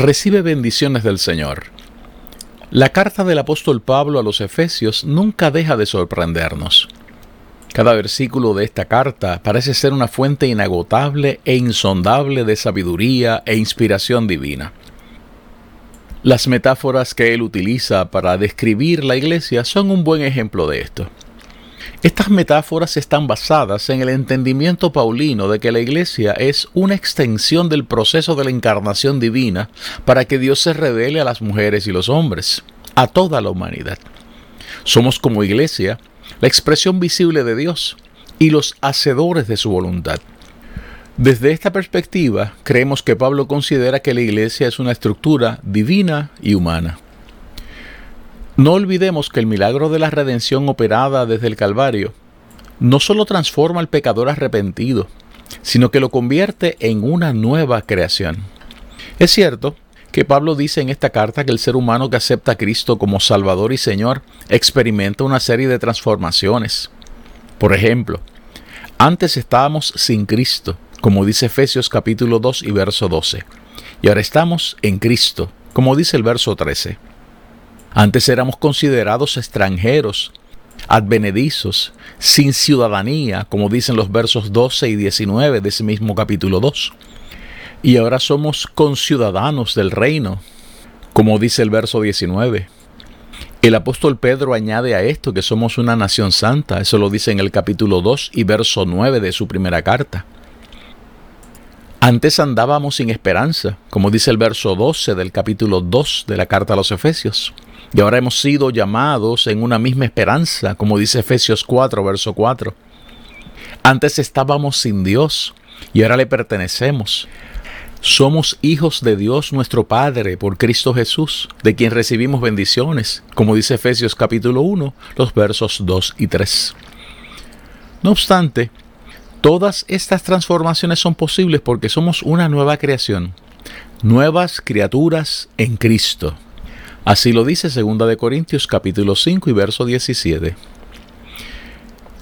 Recibe bendiciones del Señor. La carta del apóstol Pablo a los Efesios nunca deja de sorprendernos. Cada versículo de esta carta parece ser una fuente inagotable e insondable de sabiduría e inspiración divina. Las metáforas que él utiliza para describir la iglesia son un buen ejemplo de esto. Estas metáforas están basadas en el entendimiento paulino de que la iglesia es una extensión del proceso de la encarnación divina para que Dios se revele a las mujeres y los hombres, a toda la humanidad. Somos como iglesia la expresión visible de Dios y los hacedores de su voluntad. Desde esta perspectiva, creemos que Pablo considera que la iglesia es una estructura divina y humana. No olvidemos que el milagro de la redención operada desde el Calvario no solo transforma al pecador arrepentido, sino que lo convierte en una nueva creación. Es cierto que Pablo dice en esta carta que el ser humano que acepta a Cristo como Salvador y Señor experimenta una serie de transformaciones. Por ejemplo, antes estábamos sin Cristo, como dice Efesios capítulo 2 y verso 12, y ahora estamos en Cristo, como dice el verso 13. Antes éramos considerados extranjeros, advenedizos, sin ciudadanía, como dicen los versos 12 y 19 de ese mismo capítulo 2. Y ahora somos conciudadanos del reino, como dice el verso 19. El apóstol Pedro añade a esto que somos una nación santa, eso lo dice en el capítulo 2 y verso 9 de su primera carta. Antes andábamos sin esperanza, como dice el verso 12 del capítulo 2 de la carta a los Efesios. Y ahora hemos sido llamados en una misma esperanza, como dice Efesios 4, verso 4. Antes estábamos sin Dios y ahora le pertenecemos. Somos hijos de Dios nuestro Padre por Cristo Jesús, de quien recibimos bendiciones, como dice Efesios capítulo 1, los versos 2 y 3. No obstante, todas estas transformaciones son posibles porque somos una nueva creación, nuevas criaturas en Cristo. Así lo dice 2 de Corintios capítulo 5 y verso 17.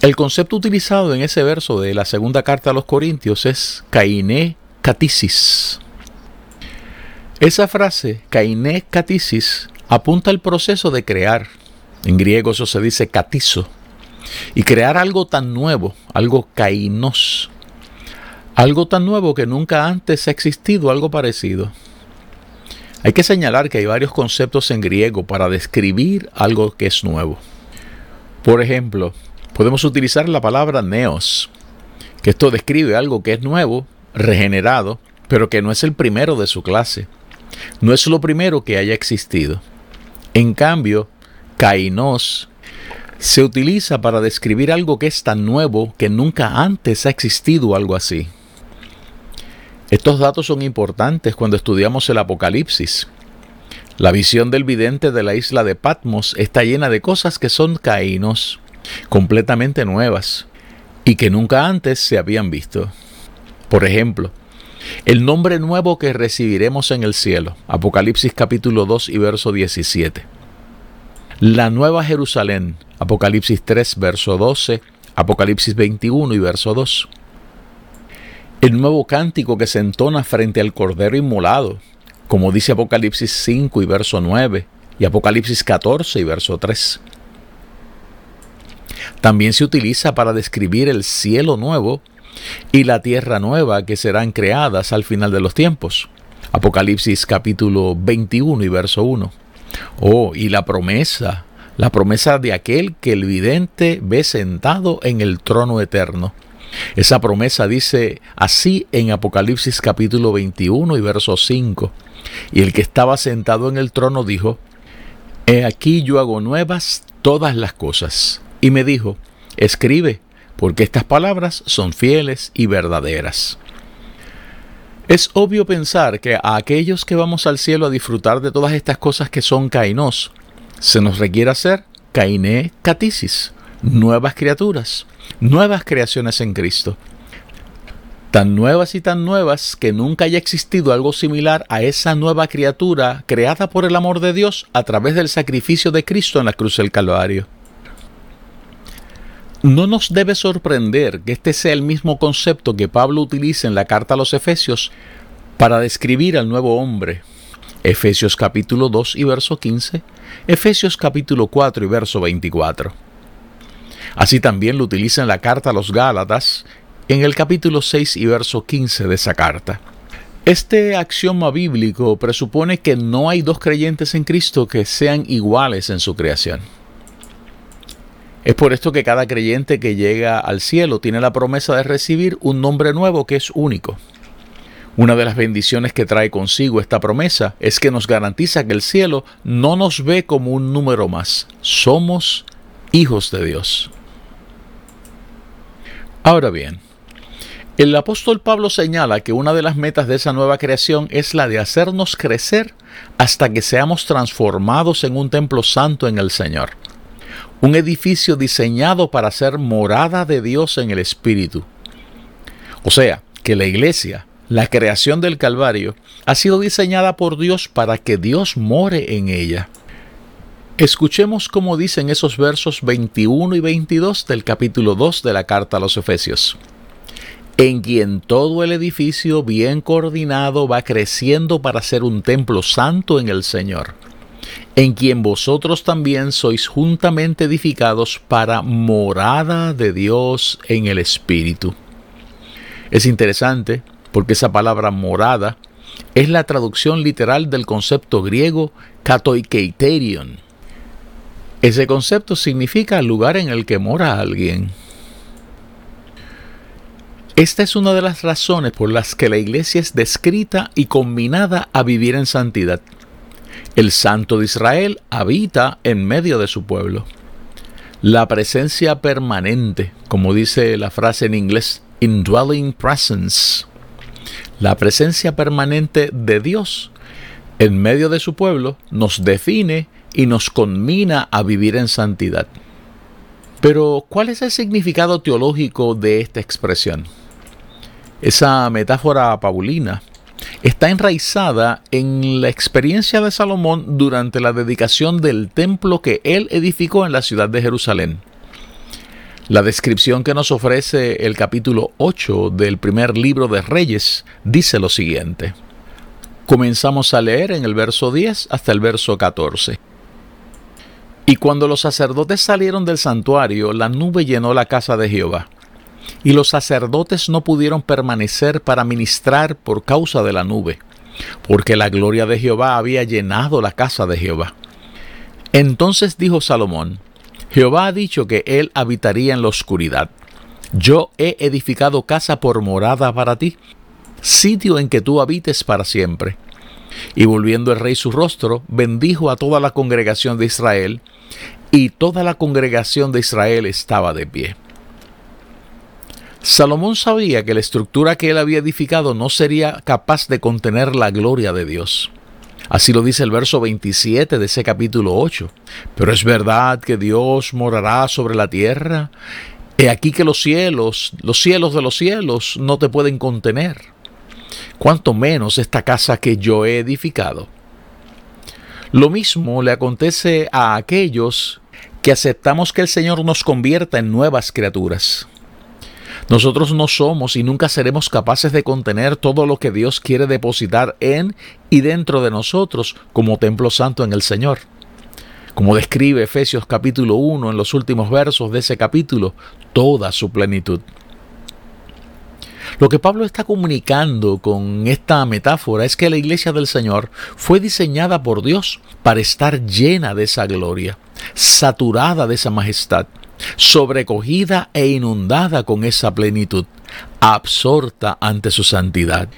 El concepto utilizado en ese verso de la segunda carta a los Corintios es kainé katisis. Esa frase, kainé katisis, apunta al proceso de crear. En griego eso se dice katizo. Y crear algo tan nuevo, algo kainos. Algo tan nuevo que nunca antes ha existido algo parecido. Hay que señalar que hay varios conceptos en griego para describir algo que es nuevo. Por ejemplo, podemos utilizar la palabra neos, que esto describe algo que es nuevo, regenerado, pero que no es el primero de su clase. No es lo primero que haya existido. En cambio, kainos se utiliza para describir algo que es tan nuevo que nunca antes ha existido algo así. Estos datos son importantes cuando estudiamos el Apocalipsis. La visión del vidente de la isla de Patmos está llena de cosas que son caínos, completamente nuevas, y que nunca antes se habían visto. Por ejemplo, el nombre nuevo que recibiremos en el cielo, Apocalipsis capítulo 2 y verso 17. La nueva Jerusalén, Apocalipsis 3, verso 12, Apocalipsis 21 y verso 2 el nuevo cántico que se entona frente al Cordero Inmolado, como dice Apocalipsis 5 y verso 9 y Apocalipsis 14 y verso 3. También se utiliza para describir el cielo nuevo y la tierra nueva que serán creadas al final de los tiempos. Apocalipsis capítulo 21 y verso 1. Oh, y la promesa, la promesa de aquel que el vidente ve sentado en el trono eterno esa promesa dice así en Apocalipsis capítulo 21 y verso 5. Y el que estaba sentado en el trono dijo, He aquí yo hago nuevas todas las cosas. Y me dijo, Escribe, porque estas palabras son fieles y verdaderas. Es obvio pensar que a aquellos que vamos al cielo a disfrutar de todas estas cosas que son kainos, se nos requiere hacer kainé katisis, nuevas criaturas, nuevas creaciones en Cristo. Tan nuevas y tan nuevas que nunca haya existido algo similar a esa nueva criatura creada por el amor de Dios a través del sacrificio de Cristo en la cruz del Calvario. No nos debe sorprender que este sea el mismo concepto que Pablo utiliza en la carta a los Efesios para describir al nuevo hombre. Efesios capítulo 2 y verso 15, Efesios capítulo 4 y verso 24. Así también lo utiliza en la carta a los Gálatas, en el capítulo 6 y verso 15 de esa carta. Este axioma bíblico presupone que no hay dos creyentes en Cristo que sean iguales en su creación. Es por esto que cada creyente que llega al cielo tiene la promesa de recibir un nombre nuevo que es único. Una de las bendiciones que trae consigo esta promesa es que nos garantiza que el cielo no nos ve como un número más, somos hijos de Dios. Ahora bien, el apóstol Pablo señala que una de las metas de esa nueva creación es la de hacernos crecer hasta que seamos transformados en un templo santo en el Señor un edificio diseñado para ser morada de Dios en el Espíritu. O sea, que la iglesia, la creación del Calvario, ha sido diseñada por Dios para que Dios more en ella. Escuchemos cómo dicen esos versos 21 y 22 del capítulo 2 de la carta a los Efesios. En quien todo el edificio bien coordinado va creciendo para ser un templo santo en el Señor en quien vosotros también sois juntamente edificados para morada de Dios en el Espíritu. Es interesante porque esa palabra morada es la traducción literal del concepto griego katoikeiterion. Ese concepto significa lugar en el que mora alguien. Esta es una de las razones por las que la iglesia es descrita y combinada a vivir en santidad. El Santo de Israel habita en medio de su pueblo. La presencia permanente, como dice la frase en inglés, indwelling presence. La presencia permanente de Dios en medio de su pueblo nos define y nos conmina a vivir en santidad. Pero, ¿cuál es el significado teológico de esta expresión? Esa metáfora paulina está enraizada en la experiencia de Salomón durante la dedicación del templo que él edificó en la ciudad de Jerusalén. La descripción que nos ofrece el capítulo 8 del primer libro de Reyes dice lo siguiente. Comenzamos a leer en el verso 10 hasta el verso 14. Y cuando los sacerdotes salieron del santuario, la nube llenó la casa de Jehová y los sacerdotes no pudieron permanecer para ministrar por causa de la nube, porque la gloria de Jehová había llenado la casa de Jehová. Entonces dijo Salomón, Jehová ha dicho que él habitaría en la oscuridad. Yo he edificado casa por morada para ti, sitio en que tú habites para siempre. Y volviendo el rey su rostro, bendijo a toda la congregación de Israel, y toda la congregación de Israel estaba de pie. Salomón sabía que la estructura que él había edificado no sería capaz de contener la gloria de Dios. Así lo dice el verso 27 de ese capítulo 8. Pero es verdad que Dios morará sobre la tierra. He aquí que los cielos, los cielos de los cielos, no te pueden contener. Cuanto menos esta casa que yo he edificado. Lo mismo le acontece a aquellos que aceptamos que el Señor nos convierta en nuevas criaturas. Nosotros no somos y nunca seremos capaces de contener todo lo que Dios quiere depositar en y dentro de nosotros como templo santo en el Señor. Como describe Efesios capítulo 1 en los últimos versos de ese capítulo, toda su plenitud. Lo que Pablo está comunicando con esta metáfora es que la iglesia del Señor fue diseñada por Dios para estar llena de esa gloria, saturada de esa majestad sobrecogida e inundada con esa plenitud, absorta ante su santidad.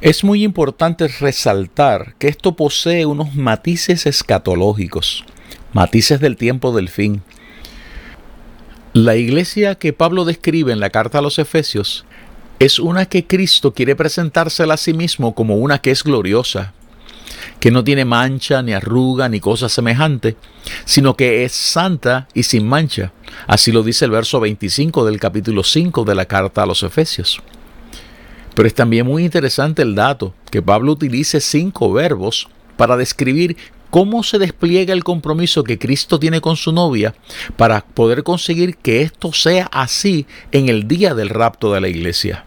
Es muy importante resaltar que esto posee unos matices escatológicos, matices del tiempo del fin. La iglesia que Pablo describe en la carta a los Efesios es una que Cristo quiere presentársela a sí mismo como una que es gloriosa, que no tiene mancha, ni arruga, ni cosa semejante, sino que es santa y sin mancha. Así lo dice el verso 25 del capítulo 5 de la carta a los Efesios. Pero es también muy interesante el dato que Pablo utilice cinco verbos para describir cómo se despliega el compromiso que Cristo tiene con su novia para poder conseguir que esto sea así en el día del rapto de la iglesia.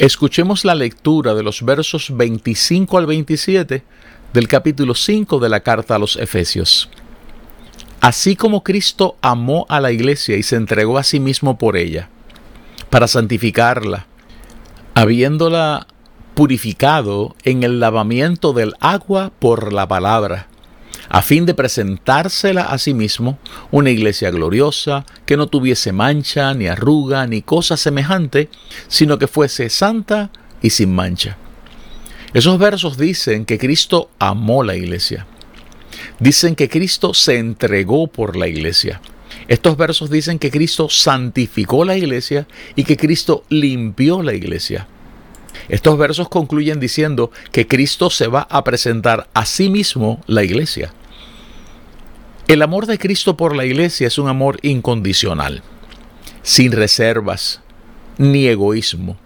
Escuchemos la lectura de los versos 25 al 27 del capítulo 5 de la carta a los Efesios. Así como Cristo amó a la iglesia y se entregó a sí mismo por ella, para santificarla, habiéndola purificado en el lavamiento del agua por la palabra, a fin de presentársela a sí mismo una iglesia gloriosa, que no tuviese mancha, ni arruga, ni cosa semejante, sino que fuese santa y sin mancha. Esos versos dicen que Cristo amó la iglesia. Dicen que Cristo se entregó por la iglesia. Estos versos dicen que Cristo santificó la iglesia y que Cristo limpió la iglesia. Estos versos concluyen diciendo que Cristo se va a presentar a sí mismo la iglesia. El amor de Cristo por la iglesia es un amor incondicional, sin reservas ni egoísmo.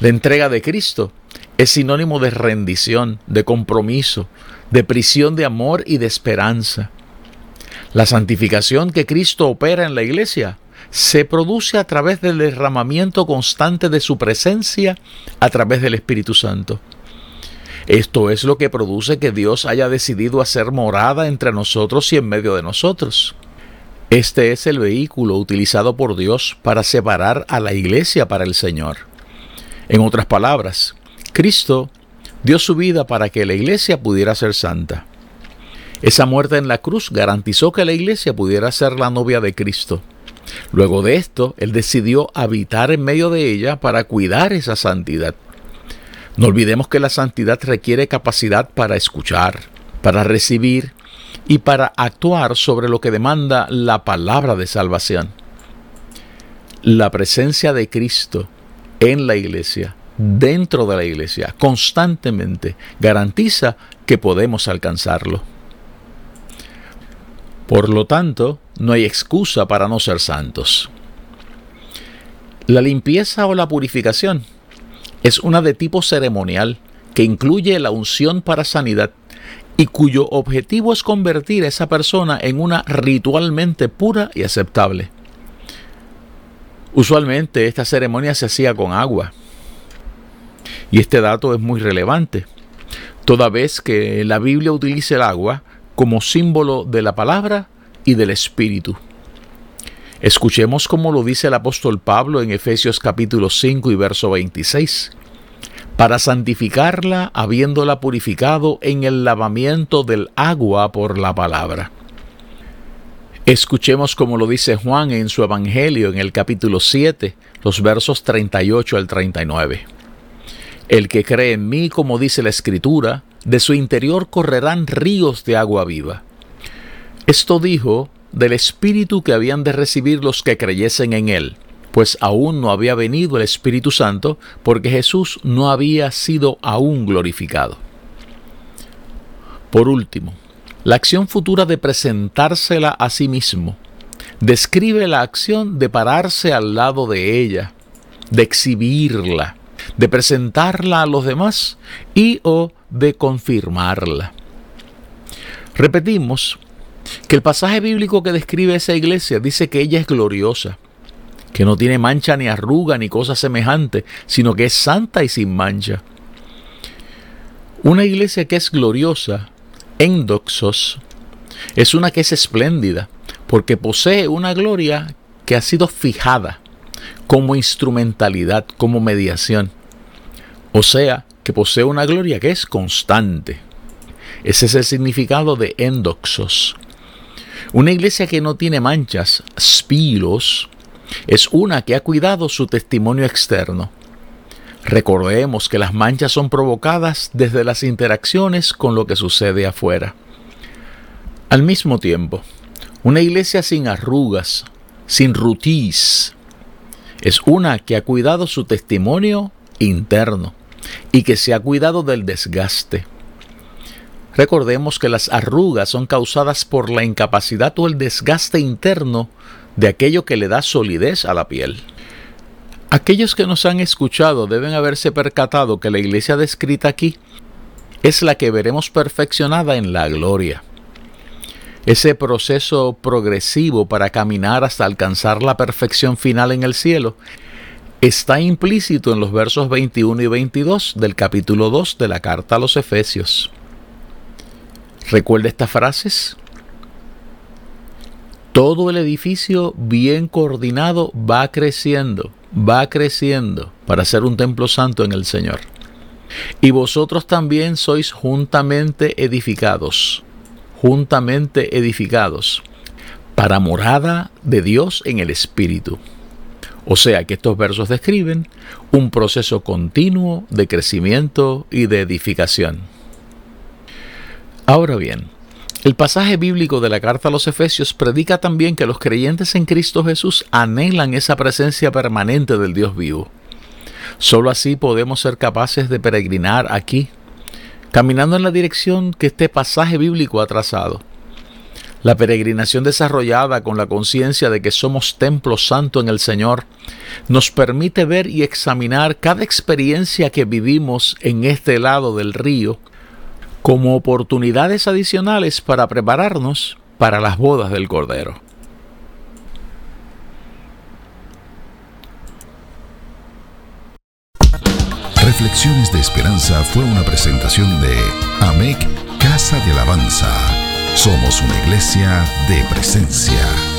La entrega de Cristo es sinónimo de rendición, de compromiso, de prisión de amor y de esperanza. La santificación que Cristo opera en la iglesia se produce a través del derramamiento constante de su presencia a través del Espíritu Santo. Esto es lo que produce que Dios haya decidido hacer morada entre nosotros y en medio de nosotros. Este es el vehículo utilizado por Dios para separar a la iglesia para el Señor. En otras palabras, Cristo dio su vida para que la iglesia pudiera ser santa. Esa muerte en la cruz garantizó que la iglesia pudiera ser la novia de Cristo. Luego de esto, Él decidió habitar en medio de ella para cuidar esa santidad. No olvidemos que la santidad requiere capacidad para escuchar, para recibir y para actuar sobre lo que demanda la palabra de salvación. La presencia de Cristo en la iglesia, dentro de la iglesia, constantemente garantiza que podemos alcanzarlo. Por lo tanto, no hay excusa para no ser santos. La limpieza o la purificación es una de tipo ceremonial que incluye la unción para sanidad y cuyo objetivo es convertir a esa persona en una ritualmente pura y aceptable. Usualmente esta ceremonia se hacía con agua. Y este dato es muy relevante, toda vez que la Biblia utiliza el agua como símbolo de la palabra y del Espíritu. Escuchemos cómo lo dice el apóstol Pablo en Efesios capítulo 5 y verso 26. Para santificarla habiéndola purificado en el lavamiento del agua por la palabra. Escuchemos cómo lo dice Juan en su Evangelio en el capítulo 7, los versos 38 al 39. El que cree en mí, como dice la Escritura, de su interior correrán ríos de agua viva. Esto dijo del Espíritu que habían de recibir los que creyesen en Él, pues aún no había venido el Espíritu Santo, porque Jesús no había sido aún glorificado. Por último, la acción futura de presentársela a sí mismo describe la acción de pararse al lado de ella, de exhibirla, de presentarla a los demás y o de confirmarla. Repetimos que el pasaje bíblico que describe esa iglesia dice que ella es gloriosa, que no tiene mancha ni arruga ni cosa semejante, sino que es santa y sin mancha. Una iglesia que es gloriosa, endoxos, es una que es espléndida, porque posee una gloria que ha sido fijada como instrumentalidad, como mediación. O sea, que posee una gloria que es constante. Ese es el significado de endoxos. Una iglesia que no tiene manchas, spilos, es una que ha cuidado su testimonio externo. Recordemos que las manchas son provocadas desde las interacciones con lo que sucede afuera. Al mismo tiempo, una iglesia sin arrugas, sin rutiz, es una que ha cuidado su testimonio interno y que se ha cuidado del desgaste. Recordemos que las arrugas son causadas por la incapacidad o el desgaste interno de aquello que le da solidez a la piel. Aquellos que nos han escuchado deben haberse percatado que la iglesia descrita aquí es la que veremos perfeccionada en la gloria. Ese proceso progresivo para caminar hasta alcanzar la perfección final en el cielo está implícito en los versos 21 y 22 del capítulo 2 de la carta a los Efesios. ¿Recuerda estas frases? Todo el edificio bien coordinado va creciendo, va creciendo para ser un templo santo en el Señor. Y vosotros también sois juntamente edificados, juntamente edificados, para morada de Dios en el Espíritu. O sea que estos versos describen un proceso continuo de crecimiento y de edificación. Ahora bien, el pasaje bíblico de la carta a los Efesios predica también que los creyentes en Cristo Jesús anhelan esa presencia permanente del Dios vivo. Solo así podemos ser capaces de peregrinar aquí, caminando en la dirección que este pasaje bíblico ha trazado. La peregrinación desarrollada con la conciencia de que somos templo santo en el Señor nos permite ver y examinar cada experiencia que vivimos en este lado del río como oportunidades adicionales para prepararnos para las bodas del Cordero. Reflexiones de Esperanza fue una presentación de AMEC Casa de Alabanza. Somos una iglesia de presencia.